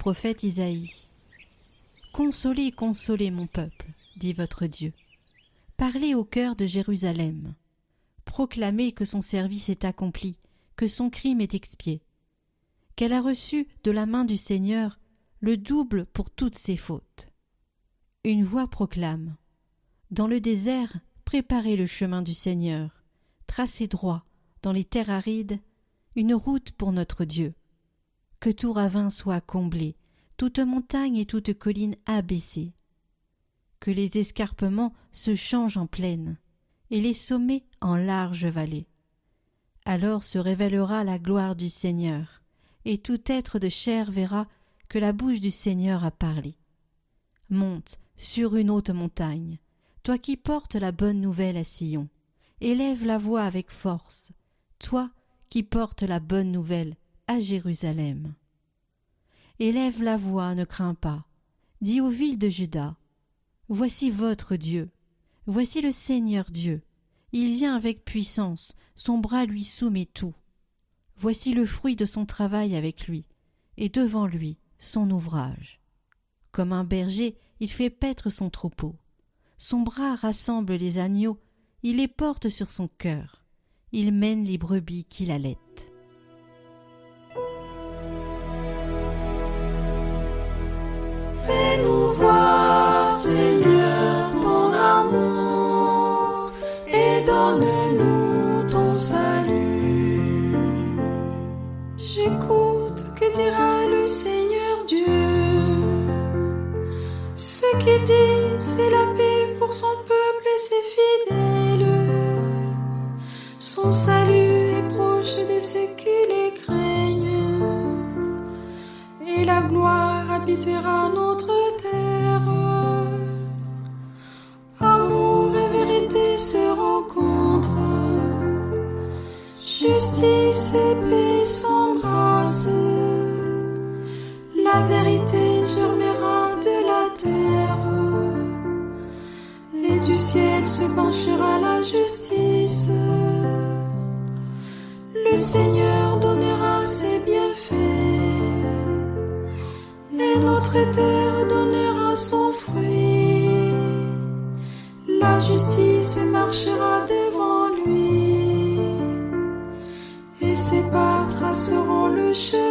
prophète Isaïe. Consolez, consolez mon peuple, dit votre Dieu. Parlez au cœur de Jérusalem. Proclamez que son service est accompli, que son crime est expié, qu'elle a reçu de la main du Seigneur le double pour toutes ses fautes. Une voix proclame. Dans le désert, préparez le chemin du Seigneur, tracez droit, dans les terres arides, une route pour notre Dieu que tout ravin soit comblé, toute montagne et toute colline abaissée, que les escarpements se changent en plaine, et les sommets en larges vallées. Alors se révélera la gloire du Seigneur, et tout être de chair verra que la bouche du Seigneur a parlé. Monte sur une haute montagne, toi qui portes la bonne nouvelle à Sion, élève la voix avec force, toi qui portes la bonne nouvelle Jérusalem. Élève la voix, ne crains pas. Dis aux villes de Juda Voici votre Dieu. Voici le Seigneur Dieu. Il vient avec puissance, son bras lui soumet tout. Voici le fruit de son travail avec lui, et devant lui son ouvrage. Comme un berger, il fait paître son troupeau. Son bras rassemble les agneaux, il les porte sur son cœur. Il mène les brebis qu'il allait. Qu'il dit, c'est la paix pour son peuple et ses fidèles. Son salut est proche de ceux qui les craignent. Et la gloire habitera notre terre. Amour et vérité se rencontrent. Justice et paix s'embrassent. Du ciel se penchera la justice. Le Seigneur donnera ses bienfaits. Et notre terre donnera son fruit. La justice marchera devant lui. Et ses pas traceront le chemin.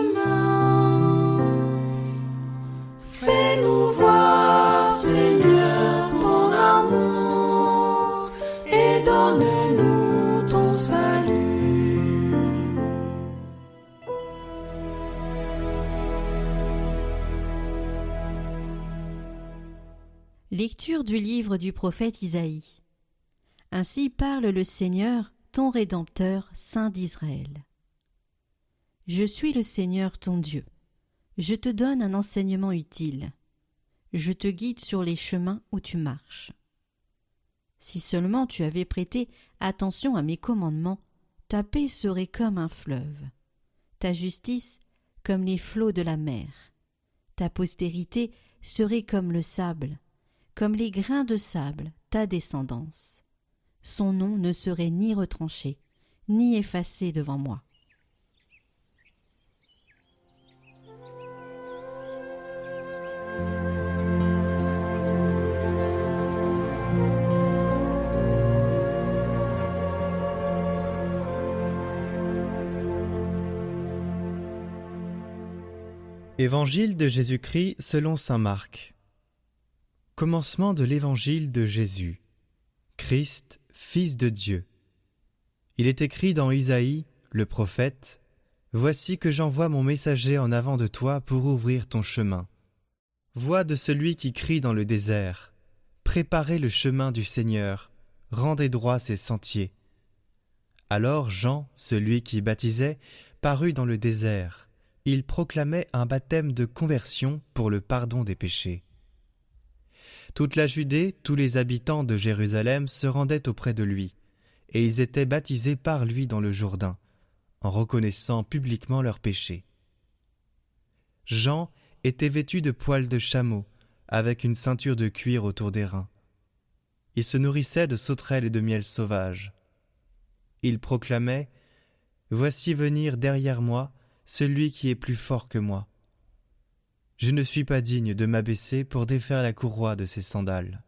Lecture du livre du prophète Isaïe. Ainsi parle le Seigneur, ton Rédempteur, Saint d'Israël. Je suis le Seigneur ton Dieu. Je te donne un enseignement utile. Je te guide sur les chemins où tu marches. Si seulement tu avais prêté attention à mes commandements, ta paix serait comme un fleuve, ta justice comme les flots de la mer, ta postérité serait comme le sable, comme les grains de sable, ta descendance. Son nom ne serait ni retranché, ni effacé devant moi. Évangile de Jésus-Christ selon Saint Marc. Commencement de l'Évangile de Jésus. Christ, Fils de Dieu. Il est écrit dans Isaïe, le prophète, Voici que j'envoie mon messager en avant de toi pour ouvrir ton chemin. Voix de celui qui crie dans le désert. Préparez le chemin du Seigneur, rendez droit ses sentiers. Alors Jean, celui qui baptisait, parut dans le désert. Il proclamait un baptême de conversion pour le pardon des péchés. Toute la Judée, tous les habitants de Jérusalem se rendaient auprès de lui, et ils étaient baptisés par lui dans le Jourdain, en reconnaissant publiquement leurs péchés. Jean était vêtu de poils de chameau, avec une ceinture de cuir autour des reins. Il se nourrissait de sauterelles et de miel sauvage. Il proclamait Voici venir derrière moi celui qui est plus fort que moi, Je ne suis pas digne de m'abaisser pour défaire la courroie de ses sandales.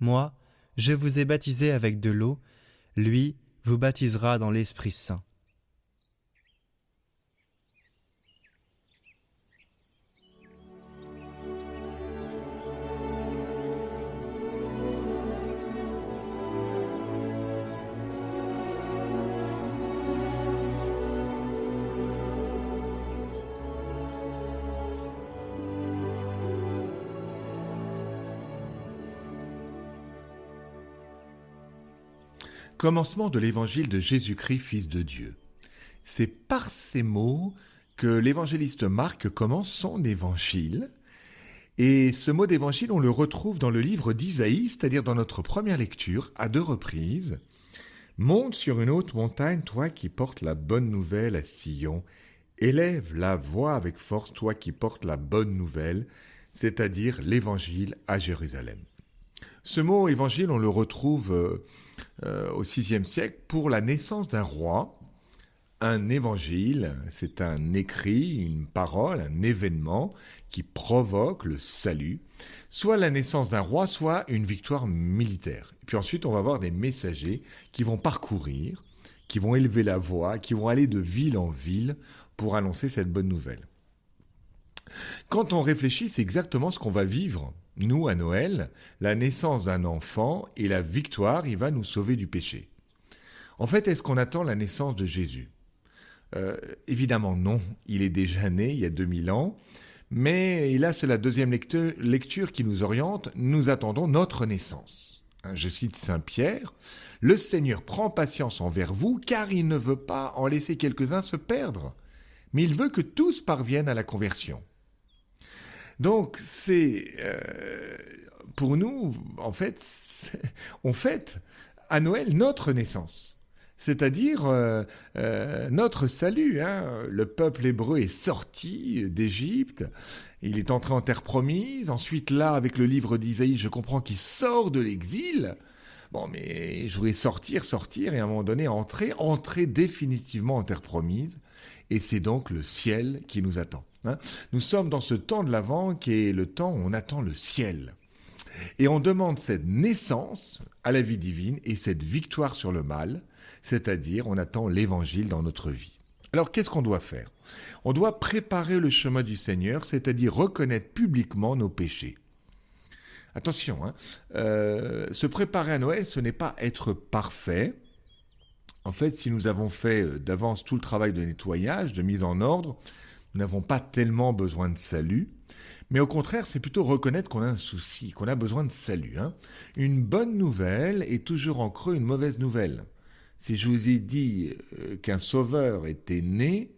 Moi, je vous ai baptisé avec de l'eau, lui vous baptisera dans l'Esprit Saint. Commencement de l'évangile de Jésus-Christ, Fils de Dieu. C'est par ces mots que l'évangéliste Marc commence son évangile. Et ce mot d'évangile, on le retrouve dans le livre d'Isaïe, c'est-à-dire dans notre première lecture, à deux reprises. Monte sur une haute montagne, toi qui portes la bonne nouvelle à Sion. Élève la voix avec force, toi qui portes la bonne nouvelle, c'est-à-dire l'évangile à Jérusalem. Ce mot évangile, on le retrouve euh, au VIe siècle pour la naissance d'un roi. Un évangile, c'est un écrit, une parole, un événement qui provoque le salut, soit la naissance d'un roi, soit une victoire militaire. Et puis ensuite, on va avoir des messagers qui vont parcourir, qui vont élever la voix, qui vont aller de ville en ville pour annoncer cette bonne nouvelle. Quand on réfléchit, c'est exactement ce qu'on va vivre nous, à Noël, la naissance d'un enfant et la victoire, il va nous sauver du péché. En fait, est-ce qu'on attend la naissance de Jésus? Euh, Évidemment non, il est déjà né il y a 2000 ans, mais là c'est la deuxième lecture, qui nous oriente, nous attendons notre naissance. Hein, je cite Saint Pierre, Le Seigneur prend patience envers vous car il ne veut pas en laisser quelques-uns se perdre, mais il veut que tous parviennent à la conversion. Donc c'est euh, pour nous, en fait, on fête à Noël notre naissance. C'est-à-dire euh, euh, notre salut. Hein. Le peuple hébreu est sorti d'Égypte, il est entré en terre promise. Ensuite, là, avec le livre d'Isaïe, je comprends qu'il sort de l'exil. Bon, mais je voudrais sortir, sortir, et à un moment donné, entrer, entrer définitivement en terre promise. Et c'est donc le ciel qui nous attend. Hein. Nous sommes dans ce temps de l'Avent qui est le temps où on attend le ciel. Et on demande cette naissance à la vie divine et cette victoire sur le mal, c'est-à-dire on attend l'évangile dans notre vie. Alors qu'est-ce qu'on doit faire? On doit préparer le chemin du Seigneur, c'est-à-dire reconnaître publiquement nos péchés. Attention, hein, euh, se préparer à Noël, ce n'est pas être parfait. En fait, si nous avons fait euh, d'avance tout le travail de nettoyage, de mise en ordre, nous n'avons pas tellement besoin de salut, mais au contraire, c'est plutôt reconnaître qu'on a un souci, qu'on a besoin de salut. Hein. Une bonne nouvelle est toujours en creux une mauvaise nouvelle. Si je vous ai dit euh, qu'un sauveur était né,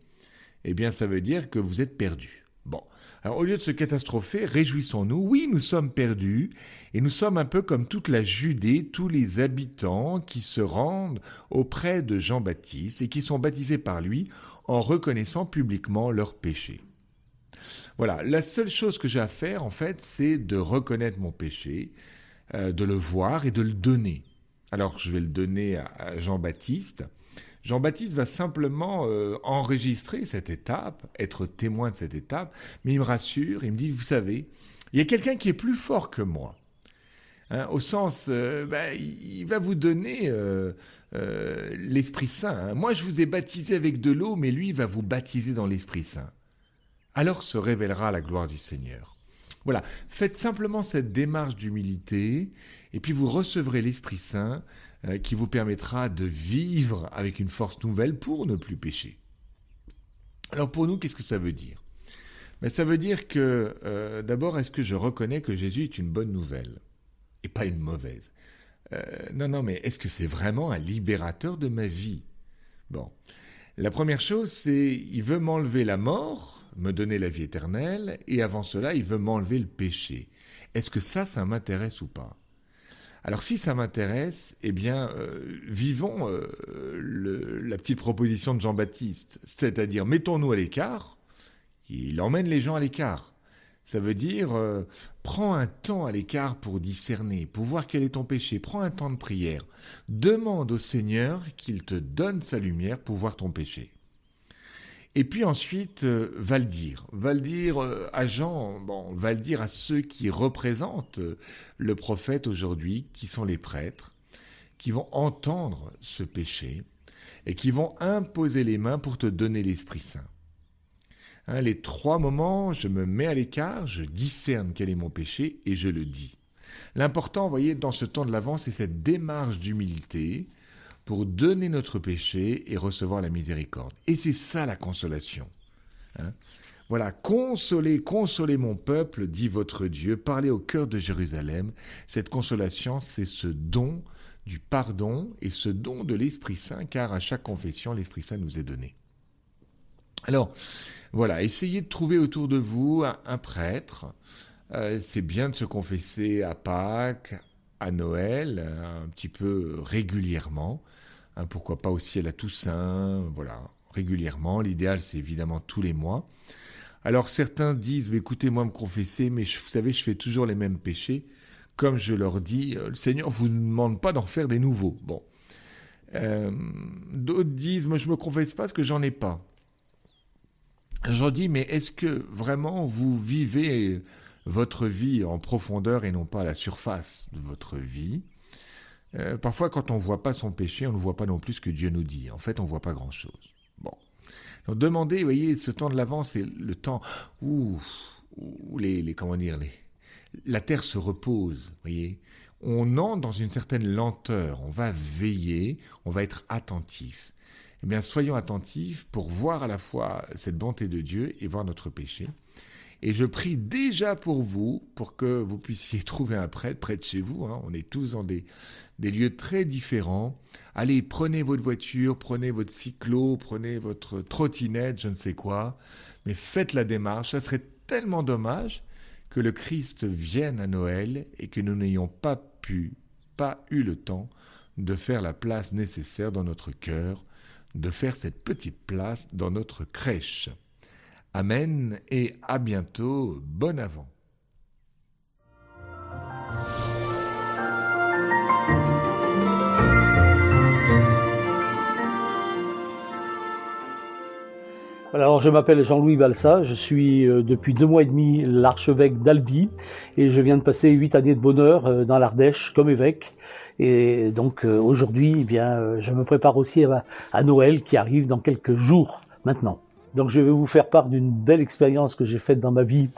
eh bien ça veut dire que vous êtes perdu. Bon, alors au lieu de se catastropher, réjouissons-nous. Oui, nous sommes perdus, et nous sommes un peu comme toute la Judée, tous les habitants qui se rendent auprès de Jean-Baptiste et qui sont baptisés par lui en reconnaissant publiquement leurs péchés. Voilà, la seule chose que j'ai à faire, en fait, c'est de reconnaître mon péché, euh, de le voir et de le donner. Alors, je vais le donner à Jean-Baptiste. Jean-Baptiste va simplement euh, enregistrer cette étape, être témoin de cette étape, mais il me rassure, il me dit, vous savez, il y a quelqu'un qui est plus fort que moi. Hein, au sens, euh, ben, il va vous donner euh, l'Esprit Saint. Hein. Moi, je vous ai baptisé avec de l'eau, mais lui, va vous baptiser dans l'Esprit Saint. Alors se révélera la gloire du Seigneur. Voilà, faites simplement cette démarche d'humilité, et puis vous recevrez l'Esprit Saint qui vous permettra de vivre avec une force nouvelle pour ne plus pécher. Alors pour nous, qu'est-ce que ça veut dire? Ben, Ça veut dire que euh, d'abord, est-ce que je reconnais que Jésus est une bonne nouvelle? Et pas une mauvaise? Euh, Non, non, mais est-ce que c'est vraiment un libérateur de ma vie? Bon, la première chose, c'est il veut m'enlever la mort, me donner la vie éternelle, et avant cela, il veut m'enlever le péché. Est-ce que ça, ça m'intéresse ou pas? Alors si ça m'intéresse, eh bien, euh, vivons euh, la petite proposition de Jean-Baptiste, c'est-à-dire mettons-nous à l'écart. Il emmène les gens à l'écart. Ça veut dire, euh, prends un temps à l'écart pour discerner, pour voir quel est ton péché. Prends un temps de prière. Demande au Seigneur qu'il te donne sa lumière pour voir ton péché. Et puis ensuite, euh, va le dire. Va le dire euh, à Jean, bon, va le dire à ceux qui représentent euh, le prophète aujourd'hui, qui sont les prêtres, qui vont entendre ce péché et qui vont imposer les mains pour te donner l'Esprit Saint. Hein, les trois moments, je me mets à l'écart, je discerne quel est mon péché et je le dis. L'important, vous voyez, dans ce temps de l'avance, c'est cette démarche d'humilité, pour donner notre péché et recevoir la miséricorde. Et c'est ça la consolation. Hein. voilà, consolez, consolez mon peuple, dit votre Dieu, parlez au cœur de Jérusalem. Cette consolation, c'est ce don du pardon et ce don de l'Esprit Saint, car à chaque confession, l'Esprit Saint nous est donné. Alors, voilà, essayez de trouver autour de vous un, prêtre. Euh, c'est bien de se confesser à Pâques, à Noël, un petit peu régulièrement. Hein, pourquoi pas aussi à la Toussaint, voilà, régulièrement. L'idéal, c'est évidemment tous les mois. Alors certains disent, écoutez, moi me confesser, mais vous savez, je fais toujours les mêmes péchés. Comme je leur dis, euh, le Seigneur vous demande pas d'en faire des nouveaux. Bon. Euh, d'autres disent, moi je me confesse pas parce que j'en ai pas. J'en dis, mais est-ce que vraiment vous vivez votre vie en profondeur et non pas à la surface de votre vie euh, parfois, quand on ne voit pas son péché, on ne voit pas non plus ce que Dieu nous dit. En fait, on ne voit pas grand-chose. Bon. Donc, demandez, vous voyez, ce temps de l'avant, c'est le temps où, les, comment dire, la terre se repose, voyez. On entre dans une certaine lenteur, on va veiller, on va être attentif. Eh bien, soyons attentifs pour voir à la fois cette bonté de Dieu et voir notre péché. Et je prie déjà pour vous, pour que vous puissiez trouver un prêtre près de chez vous. Hein. On est tous dans des, des lieux très différents. Allez, prenez votre voiture, prenez votre cyclo, prenez votre trottinette, je ne sais quoi, mais faites la démarche. Ça serait tellement dommage que le Christ vienne à Noël et que nous n'ayons pas pu, pas eu le temps de faire la place nécessaire dans notre cœur, de faire cette petite place dans notre crèche. Amen et à bientôt. Bon avant. Alors, je m'appelle Jean-Louis Balsa, je suis euh, depuis deux mois et demi l'archevêque d'Albi et je viens de passer huit années de bonheur euh, dans l'Ardèche comme évêque. Et donc euh, aujourd'hui, eh bien, je me prépare aussi à Noël qui arrive dans quelques jours maintenant. Donc je vais vous faire part d'une belle expérience que j'ai faite dans ma vie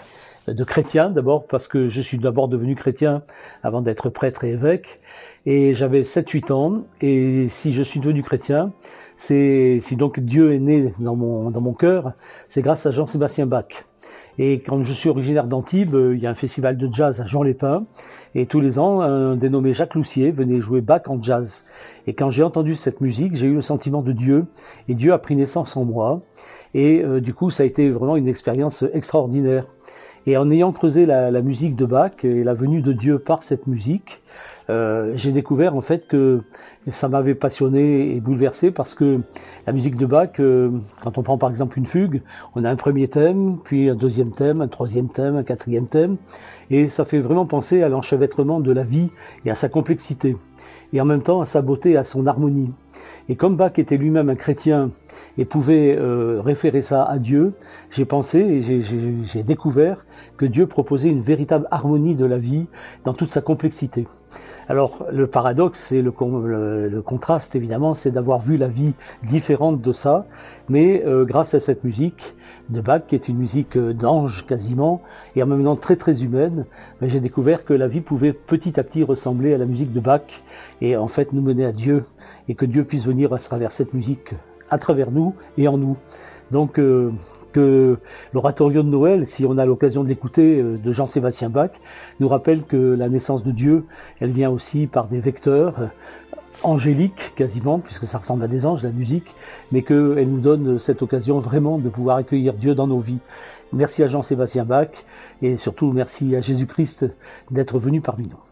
de chrétien d'abord parce que je suis d'abord devenu chrétien avant d'être prêtre et évêque. Et j'avais 7-8 ans. Et si je suis devenu chrétien c'est si donc Dieu est né dans mon dans mon cœur c'est grâce à Jean-Sébastien Bach et quand je suis originaire d'Antibes il y a un festival de jazz à Jean Lépin. Et tous les ans un dénommé Jacques Loussier venait jouer Bach en jazz. Et quand j'ai entendu cette musique j'ai eu le sentiment de Dieu. Et Dieu a pris naissance en moi. Et euh, du coup, ça a été vraiment une expérience extraordinaire. Et en ayant creusé la, la, musique de Bach et la venue de Dieu par cette musique, euh, j'ai découvert en fait que ça m'avait passionné et bouleversé parce que la musique de Bach, euh, quand on prend par exemple une fugue, on a un premier thème, puis un deuxième thème, un troisième thème, un quatrième thème, et ça fait vraiment penser à l'enchevêtrement de la vie et à sa complexité, et en même temps à sa beauté et à son harmonie. Et comme Bach était lui-même un chrétien et pouvait euh, référer ça à Dieu, j'ai pensé et j'ai découvert que Dieu proposait une véritable harmonie de la vie dans toute sa complexité. Alors le paradoxe, le, le, contraste évidemment, c'est d'avoir vu la vie différente de ça, mais euh, grâce à cette musique de Bach, qui est une musique euh, d'ange quasiment, et en même temps très très humaine, ben, j'ai découvert que la vie pouvait petit à petit ressembler à la musique de Bach, et en fait nous mener à Dieu, et que Dieu puisse venir à travers cette musique, à travers nous et en nous. Donc euh, que l'oratorio de Noël, si on a l'occasion de l'écouter, euh, de Jean-Sébastien Bach, nous rappelle que la naissance de Dieu, elle vient aussi par des vecteurs euh, angéliques quasiment, puisque ça ressemble à des anges, la musique, mais qu'elle nous donne cette occasion vraiment de pouvoir accueillir Dieu dans nos vies. Merci à Jean-Sébastien Bach et surtout merci à Jésus-Christ d'être venu parmi nous.